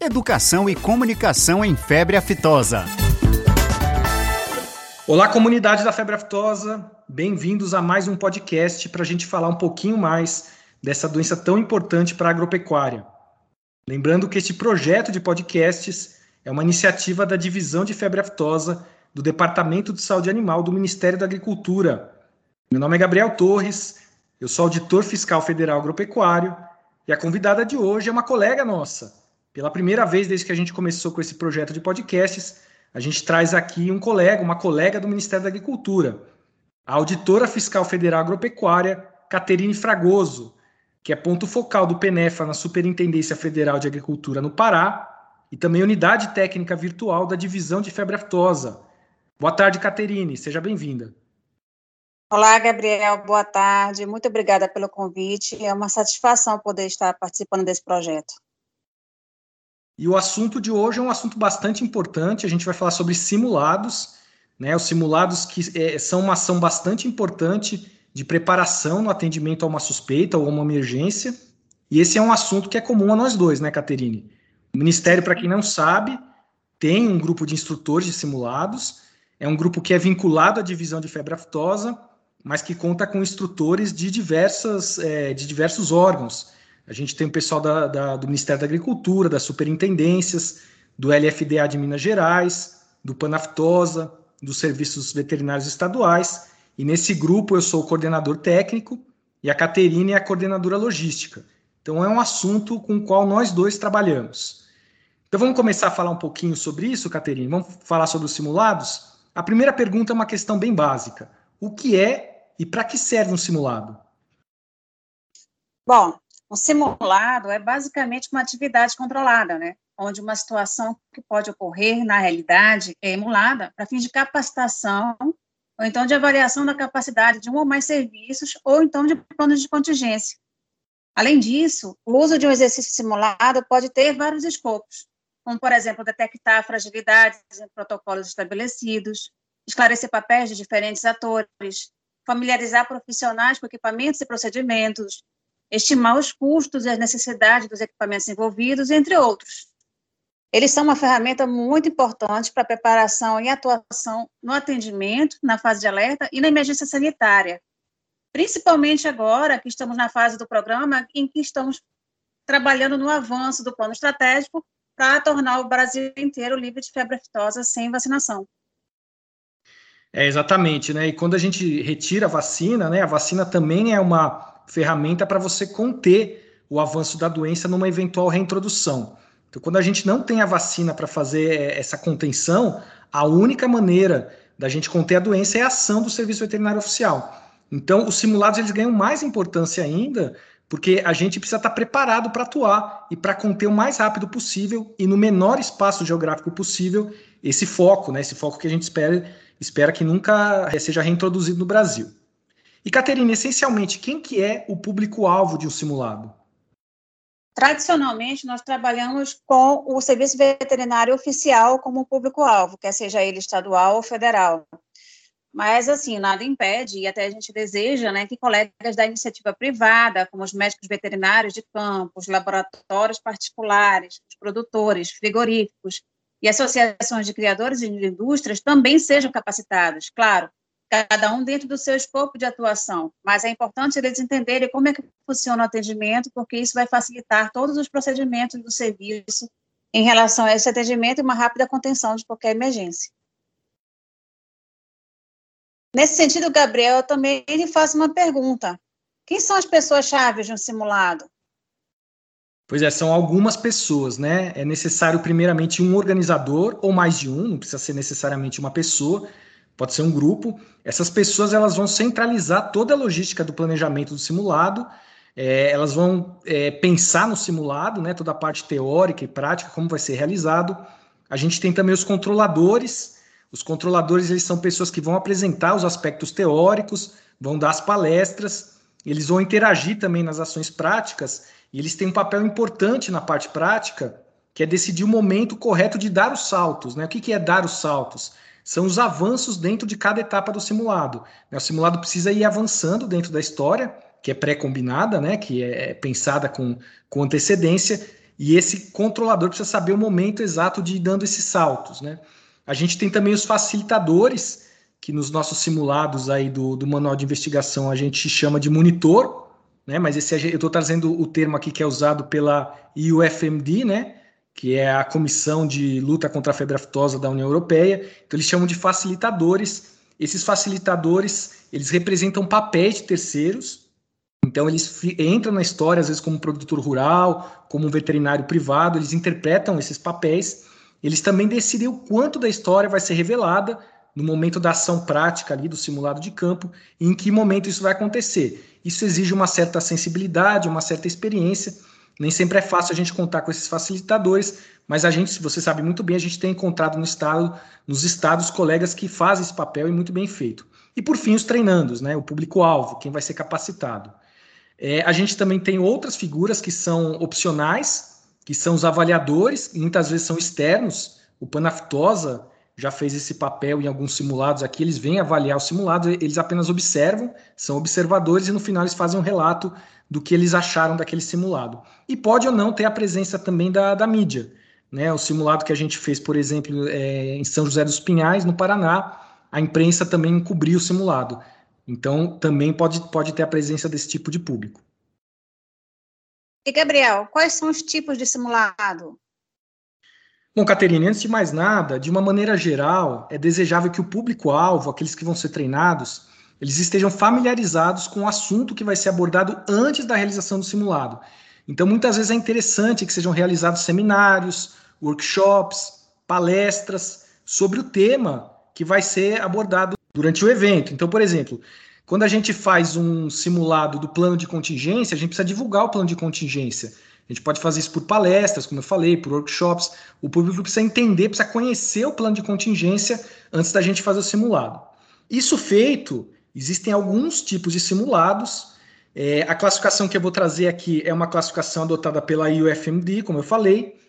Educação e comunicação em febre aftosa. Olá, comunidade da febre aftosa. Bem-vindos a mais um podcast para a gente falar um pouquinho mais dessa doença tão importante para a agropecuária. Lembrando que este projeto de podcasts é uma iniciativa da Divisão de Febre Aftosa do Departamento de Saúde Animal do Ministério da Agricultura. Meu nome é Gabriel Torres, eu sou auditor fiscal federal agropecuário e a convidada de hoje é uma colega nossa. Pela primeira vez desde que a gente começou com esse projeto de podcasts, a gente traz aqui um colega, uma colega do Ministério da Agricultura, a auditora fiscal federal agropecuária, Caterine Fragoso, que é ponto focal do PENEFA na Superintendência Federal de Agricultura no Pará e também unidade técnica virtual da Divisão de Febre Aftosa. Boa tarde, Caterine, seja bem-vinda. Olá, Gabriel, boa tarde. Muito obrigada pelo convite. É uma satisfação poder estar participando desse projeto. E o assunto de hoje é um assunto bastante importante. A gente vai falar sobre simulados, né? Os simulados que é, são uma ação bastante importante de preparação no atendimento a uma suspeita ou uma emergência. E esse é um assunto que é comum a nós dois, né, Caterine? O Ministério, para quem não sabe, tem um grupo de instrutores de simulados. É um grupo que é vinculado à divisão de febre aftosa mas que conta com instrutores de, diversas, é, de diversos órgãos. A gente tem o pessoal da, da, do Ministério da Agricultura, das superintendências, do LFDA de Minas Gerais, do Panaftosa, dos serviços veterinários estaduais, e nesse grupo eu sou o coordenador técnico e a Caterine é a coordenadora logística. Então é um assunto com o qual nós dois trabalhamos. Então vamos começar a falar um pouquinho sobre isso, Caterine? Vamos falar sobre os simulados? A primeira pergunta é uma questão bem básica o que é e para que serve um simulado? Bom, um simulado é basicamente uma atividade controlada, né? Onde uma situação que pode ocorrer na realidade é emulada para fins de capacitação ou então de avaliação da capacidade de um ou mais serviços ou então de planos de contingência. Além disso, o uso de um exercício simulado pode ter vários escopos, como, por exemplo, detectar fragilidades em protocolos estabelecidos, esclarecer papéis de diferentes atores, familiarizar profissionais com equipamentos e procedimentos, estimar os custos e as necessidades dos equipamentos envolvidos, entre outros. Eles são uma ferramenta muito importante para a preparação e atuação no atendimento, na fase de alerta e na emergência sanitária, principalmente agora que estamos na fase do programa em que estamos trabalhando no avanço do plano estratégico para tornar o Brasil inteiro livre de febre aftosa sem vacinação. É, exatamente, né? E quando a gente retira a vacina, né? A vacina também é uma ferramenta para você conter o avanço da doença numa eventual reintrodução. Então, quando a gente não tem a vacina para fazer é, essa contenção, a única maneira da gente conter a doença é a ação do serviço veterinário oficial. Então, os simulados eles ganham mais importância ainda, porque a gente precisa estar preparado para atuar e para conter o mais rápido possível e no menor espaço geográfico possível esse foco, né? Esse foco que a gente espera espera que nunca seja reintroduzido no Brasil. E, Caterina, essencialmente, quem que é o público-alvo de um simulado? Tradicionalmente, nós trabalhamos com o serviço veterinário oficial como público-alvo, quer seja ele estadual ou federal. Mas, assim, nada impede, e até a gente deseja, né, que colegas da iniciativa privada, como os médicos veterinários de campo, os laboratórios particulares, os produtores, frigoríficos, e associações de criadores e de indústrias também sejam capacitados, claro, cada um dentro do seu escopo de atuação, mas é importante eles entenderem como é que funciona o atendimento, porque isso vai facilitar todos os procedimentos do serviço em relação a esse atendimento e uma rápida contenção de qualquer emergência. Nesse sentido, Gabriel, eu também lhe faço uma pergunta. Quem são as pessoas-chave de um simulado? Pois é, são algumas pessoas, né? É necessário, primeiramente, um organizador ou mais de um, não precisa ser necessariamente uma pessoa, pode ser um grupo. Essas pessoas elas vão centralizar toda a logística do planejamento do simulado, é, elas vão é, pensar no simulado, né? Toda a parte teórica e prática, como vai ser realizado. A gente tem também os controladores. Os controladores eles são pessoas que vão apresentar os aspectos teóricos, vão dar as palestras, eles vão interagir também nas ações práticas e eles têm um papel importante na parte prática, que é decidir o momento correto de dar os saltos. Né? O que, que é dar os saltos? São os avanços dentro de cada etapa do simulado. Né? O simulado precisa ir avançando dentro da história, que é pré-combinada, né? que é pensada com, com antecedência, e esse controlador precisa saber o momento exato de ir dando esses saltos, né? A gente tem também os facilitadores, que nos nossos simulados aí do, do manual de investigação a gente chama de monitor, né? Mas esse eu estou trazendo o termo aqui que é usado pela IUFMD, né? Que é a Comissão de Luta contra a Febre Aftosa da União Europeia. Então eles chamam de facilitadores. Esses facilitadores eles representam papéis de terceiros. Então eles entram na história às vezes como produtor rural, como um veterinário privado. Eles interpretam esses papéis. Eles também decidem o quanto da história vai ser revelada no momento da ação prática ali do simulado de campo e em que momento isso vai acontecer. Isso exige uma certa sensibilidade, uma certa experiência. Nem sempre é fácil a gente contar com esses facilitadores, mas a gente, se você sabe muito bem, a gente tem encontrado no estado, nos estados colegas que fazem esse papel e muito bem feito. E por fim, os treinandos, né, o público-alvo, quem vai ser capacitado. É, a gente também tem outras figuras que são opcionais, que são os avaliadores, muitas vezes são externos. O Panaftosa já fez esse papel em alguns simulados aqui, eles vêm avaliar os simulados, eles apenas observam, são observadores e no final eles fazem um relato do que eles acharam daquele simulado. E pode ou não ter a presença também da, da mídia. Né? O simulado que a gente fez, por exemplo, é, em São José dos Pinhais, no Paraná, a imprensa também cobriu o simulado. Então, também pode, pode ter a presença desse tipo de público. E, Gabriel, quais são os tipos de simulado? Bom, Caterine, antes de mais nada, de uma maneira geral, é desejável que o público-alvo, aqueles que vão ser treinados, eles estejam familiarizados com o assunto que vai ser abordado antes da realização do simulado. Então, muitas vezes é interessante que sejam realizados seminários, workshops, palestras sobre o tema que vai ser abordado durante o evento. Então, por exemplo, quando a gente faz um simulado do plano de contingência, a gente precisa divulgar o plano de contingência. A gente pode fazer isso por palestras, como eu falei, por workshops. O público precisa entender, precisa conhecer o plano de contingência antes da gente fazer o simulado. Isso feito, existem alguns tipos de simulados. É, a classificação que eu vou trazer aqui é uma classificação adotada pela UFMD, como eu falei,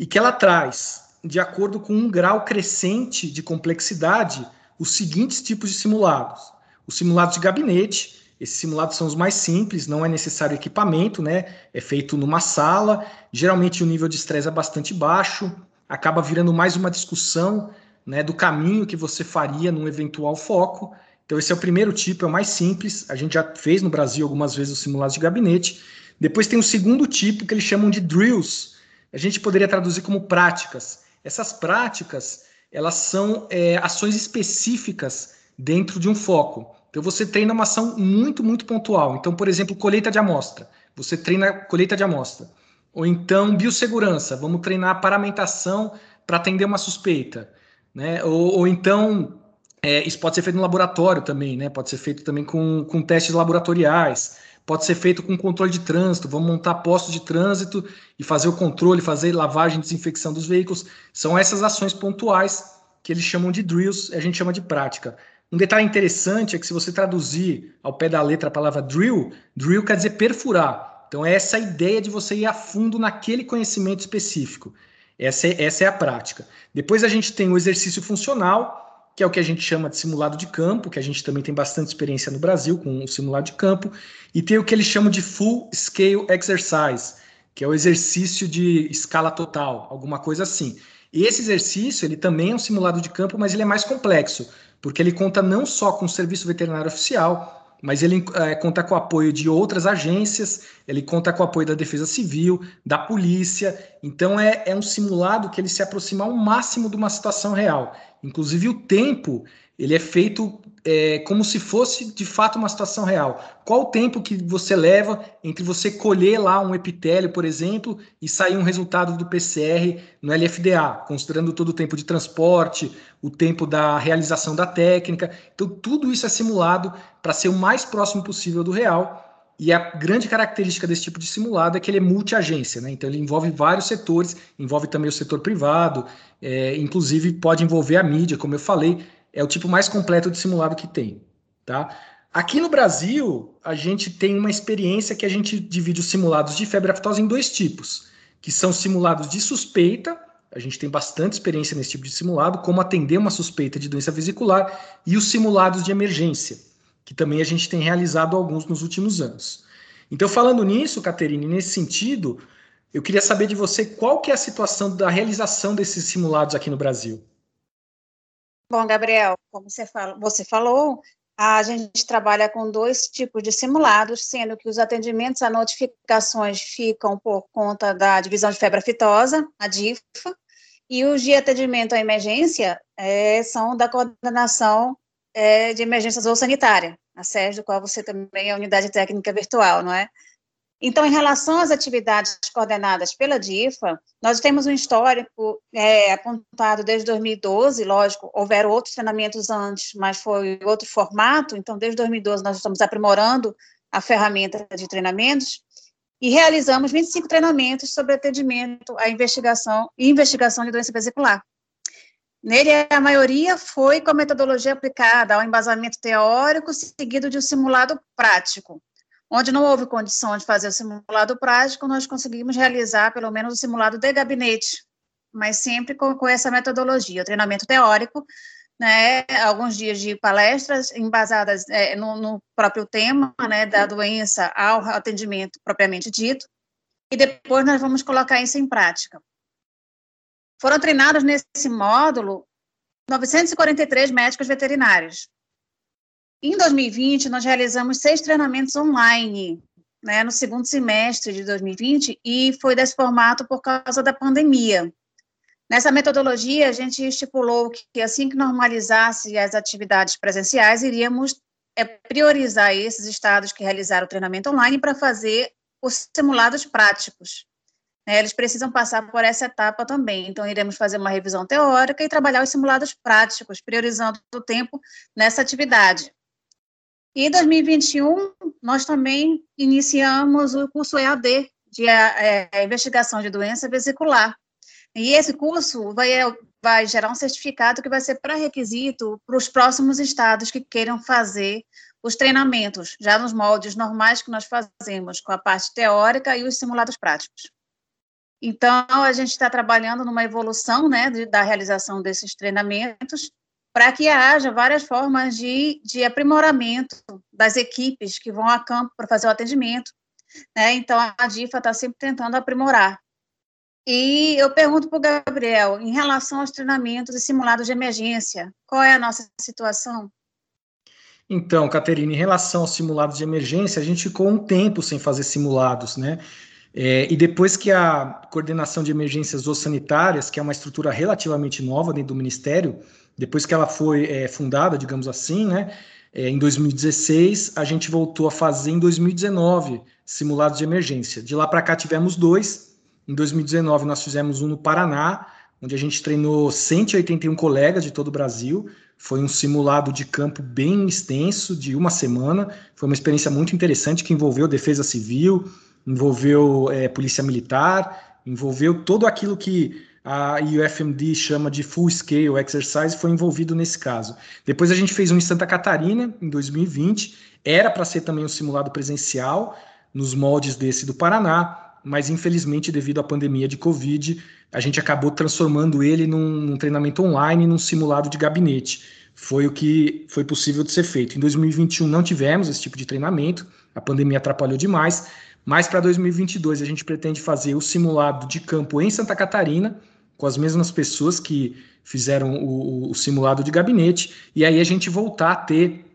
e que ela traz, de acordo com um grau crescente de complexidade, os seguintes tipos de simulados: os simulados de gabinete, esses simulados são os mais simples, não é necessário equipamento, né? É feito numa sala. Geralmente o nível de estresse é bastante baixo, acaba virando mais uma discussão né, do caminho que você faria num eventual foco. Então, esse é o primeiro tipo, é o mais simples. A gente já fez no Brasil algumas vezes os simulados de gabinete. Depois tem o segundo tipo, que eles chamam de drills. A gente poderia traduzir como práticas. Essas práticas, elas são é, ações específicas dentro de um foco. Então você treina uma ação muito, muito pontual. Então, por exemplo, colheita de amostra. Você treina colheita de amostra. Ou então biossegurança. Vamos treinar paramentação para atender uma suspeita. Né? Ou, ou então, é, isso pode ser feito no laboratório também, né? Pode ser feito também com, com testes laboratoriais. Pode ser feito com controle de trânsito. Vamos montar postos de trânsito e fazer o controle, fazer lavagem e desinfecção dos veículos. São essas ações pontuais que eles chamam de drills, a gente chama de prática. Um detalhe interessante é que se você traduzir ao pé da letra a palavra drill, drill quer dizer perfurar. Então é essa ideia de você ir a fundo naquele conhecimento específico. Essa é, essa é a prática. Depois a gente tem o exercício funcional, que é o que a gente chama de simulado de campo, que a gente também tem bastante experiência no Brasil com o simulado de campo, e tem o que eles chamam de full scale exercise, que é o exercício de escala total, alguma coisa assim. Esse exercício, ele também é um simulado de campo, mas ele é mais complexo, porque ele conta não só com o Serviço Veterinário Oficial, mas ele é, conta com o apoio de outras agências, ele conta com o apoio da Defesa Civil, da polícia. Então é, é um simulado que ele se aproxima ao máximo de uma situação real. Inclusive o tempo ele é feito é, como se fosse de fato uma situação real. Qual o tempo que você leva entre você colher lá um epitélio, por exemplo, e sair um resultado do PCR no LFDA, considerando todo o tempo de transporte, o tempo da realização da técnica. Então, tudo isso é simulado para ser o mais próximo possível do real. E a grande característica desse tipo de simulado é que ele é multiagência, né? Então ele envolve vários setores, envolve também o setor privado, é, inclusive pode envolver a mídia, como eu falei é o tipo mais completo de simulado que tem, tá? Aqui no Brasil, a gente tem uma experiência que a gente divide os simulados de febre aftosa em dois tipos, que são simulados de suspeita, a gente tem bastante experiência nesse tipo de simulado, como atender uma suspeita de doença vesicular, e os simulados de emergência, que também a gente tem realizado alguns nos últimos anos. Então, falando nisso, Caterine, nesse sentido, Eu queria saber de você qual que é a situação da realização desses simulados aqui no Brasil. Bom, Gabriel, como você, fala, você falou, a gente trabalha com dois tipos de simulados, sendo que os atendimentos a notificações ficam por conta da divisão de febre aftosa, a DIFA, e os de atendimento à emergência é, são da coordenação é, de emergências ou sanitária, a SES, do qual você também é unidade técnica virtual, não é? Então, em relação às atividades coordenadas pela DIFA, nós temos um histórico é, apontado desde 2012, lógico, houveram outros treinamentos antes, mas foi outro formato, então, desde 2012 nós estamos aprimorando a ferramenta de treinamentos e realizamos 25 treinamentos sobre atendimento à investigação e investigação de doença vesicular. Nele, a maioria foi com a metodologia aplicada ao embasamento teórico, seguido de um simulado prático, Onde não houve condição de fazer o simulado prático, nós conseguimos realizar pelo menos o simulado de gabinete, mas sempre com, com essa metodologia, o treinamento teórico, né, alguns dias de palestras embasadas é, no, no, próprio tema, né, da doença ao atendimento propriamente dito, e depois nós vamos colocar isso em prática. Foram treinados nesse módulo 943 médicos veterinários, em 2020, nós realizamos seis treinamentos online, né, no segundo semestre de 2020, e foi desse formato por causa da pandemia. Nessa metodologia, a gente estipulou que, assim que normalizasse as atividades presenciais, iríamos é, priorizar esses estados que realizaram o treinamento online para fazer os simulados práticos. É, eles precisam passar por essa etapa também. Então, iremos fazer uma revisão teórica e trabalhar os simulados práticos, priorizando o tempo nessa atividade. E em 2021, nós também iniciamos o curso EAD, de é, é, investigação de doença vesicular. E esse curso vai, vai gerar um certificado que vai ser pré-requisito para os próximos estados que queiram fazer os treinamentos, já nos moldes normais que nós fazemos, com a parte teórica e os simulados práticos. Então, a gente está trabalhando numa evolução né, de, da realização desses treinamentos, para que haja várias formas de, de aprimoramento das equipes que vão a campo para fazer o atendimento. Né? Então, a DIFA está sempre tentando aprimorar. E eu pergunto para o Gabriel, em relação aos treinamentos e simulados de emergência, qual é a nossa situação? Então, Caterina, em relação aos simulados de emergência, a gente ficou um tempo sem fazer simulados, né? É, e depois que a coordenação de emergências sanitárias, que é uma estrutura relativamente nova dentro do Ministério, depois que ela foi é, fundada, digamos assim, né, é, em 2016, a gente voltou a fazer em 2019 simulados de emergência. De lá para cá tivemos dois. Em 2019 nós fizemos um no Paraná, onde a gente treinou 181 colegas de todo o Brasil. Foi um simulado de campo bem extenso, de uma semana. Foi uma experiência muito interessante que envolveu defesa civil, envolveu é, polícia militar, envolveu todo aquilo que a UFMD chama de Full Scale Exercise, foi envolvido nesse caso. Depois a gente fez um em Santa Catarina, em 2020, era para ser também um simulado presencial, nos moldes desse do Paraná, mas infelizmente, devido à pandemia de Covid, a gente acabou transformando ele num, num treinamento online, num simulado de gabinete. Foi o que foi possível de ser feito. Em 2021 não tivemos esse tipo de treinamento, a pandemia atrapalhou demais, mas para 2022 a gente pretende fazer o simulado de campo em Santa Catarina, com as mesmas pessoas que fizeram o, o simulado de gabinete, e aí a gente voltar a ter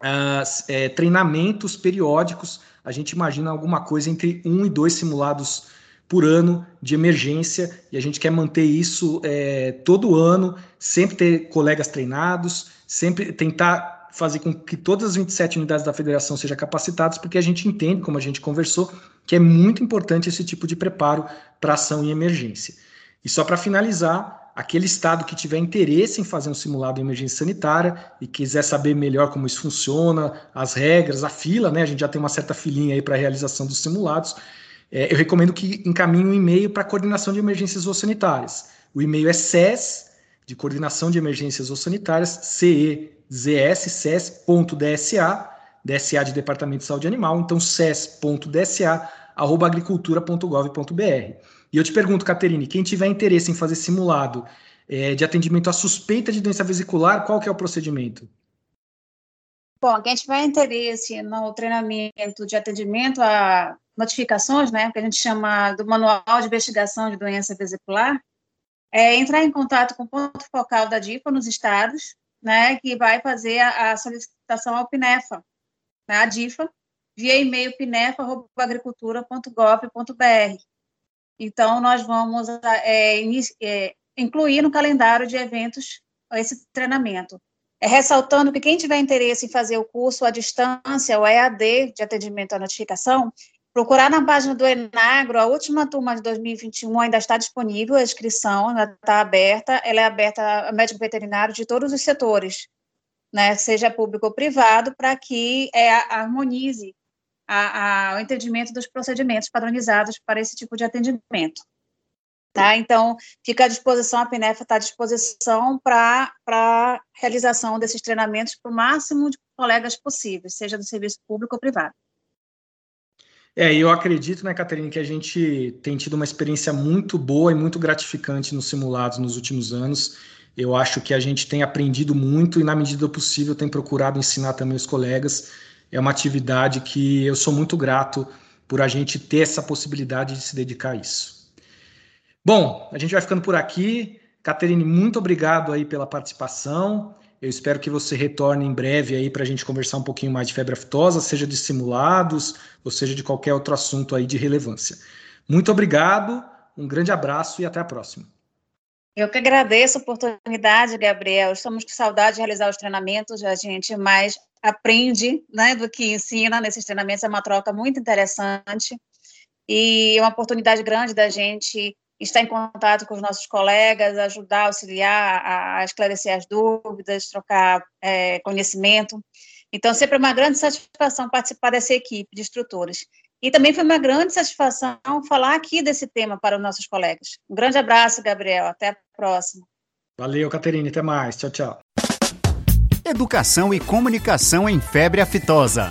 uh, é, treinamentos periódicos. A gente imagina alguma coisa entre um e dois simulados por ano de emergência, e a gente quer manter isso é, todo ano, sempre ter colegas treinados, sempre tentar fazer com que todas as 27 unidades da federação sejam capacitadas, porque a gente entende, como a gente conversou, que é muito importante esse tipo de preparo para ação em emergência. E só para finalizar, aquele estado que tiver interesse em fazer um simulado de emergência sanitária e quiser saber melhor como isso funciona, as regras, a fila, né? A gente já tem uma certa filinha aí para a realização dos simulados. É, eu recomendo que encaminhe um e-mail para a coordenação de emergências sanitárias. O e-mail é SES, de Coordenação de Emergências Sanitárias, CE zs.ses.dsa, DSA de Departamento de Saúde Animal, então ses.dsa, agricultura.gov.br. E eu te pergunto, Caterine, quem tiver interesse em fazer simulado é, de atendimento à suspeita de doença vesicular, qual que é o procedimento? Bom, quem tiver interesse no treinamento de atendimento a notificações, né, que a gente chama do Manual de Investigação de Doença Vesicular, é entrar em contato com o ponto focal da DIFA nos estados, né, que vai fazer a, a solicitação ao PINEFA, né, a DIFA, via e-mail pinefa.agricultura.gov.br. Então, nós vamos é, é, incluir no calendário de eventos esse treinamento. É, ressaltando que quem tiver interesse em fazer o curso à distância, o EAD, de atendimento à notificação, procurar na página do Enagro, a última turma de 2021 ainda está disponível, a inscrição ainda está aberta, ela é aberta a médico veterinário de todos os setores, né, seja público ou privado, para que é, harmonize a, a, o entendimento dos procedimentos padronizados para esse tipo de atendimento. Tá? Então, fica à disposição, a PNEF está à disposição para a realização desses treinamentos para o máximo de colegas possíveis, seja do serviço público ou privado. É, eu acredito, né, Caterina, que a gente tem tido uma experiência muito boa e muito gratificante nos simulados nos últimos anos. Eu acho que a gente tem aprendido muito e, na medida do possível, tem procurado ensinar também os colegas. É uma atividade que eu sou muito grato por a gente ter essa possibilidade de se dedicar a isso. Bom, a gente vai ficando por aqui. Caterine, muito obrigado aí pela participação. Eu espero que você retorne em breve aí para a gente conversar um pouquinho mais de febre aftosa, seja de simulados, ou seja de qualquer outro assunto aí de relevância. Muito obrigado, um grande abraço e até a próxima. Eu que agradeço a oportunidade, Gabriel. Estamos com saudade de realizar os treinamentos, a gente mais aprende né, do que ensina nesses treinamentos, é uma troca muito interessante e é uma oportunidade grande da gente estar em contato com os nossos colegas, ajudar, auxiliar a esclarecer as dúvidas, trocar é, conhecimento. Então, sempre é uma grande satisfação participar dessa equipe de instrutores. E também foi uma grande satisfação falar aqui desse tema para os nossos colegas. Um grande abraço, Gabriel. Até a próxima. Valeu, Caterine. Até mais. Tchau, tchau. Educação e comunicação em febre aftosa.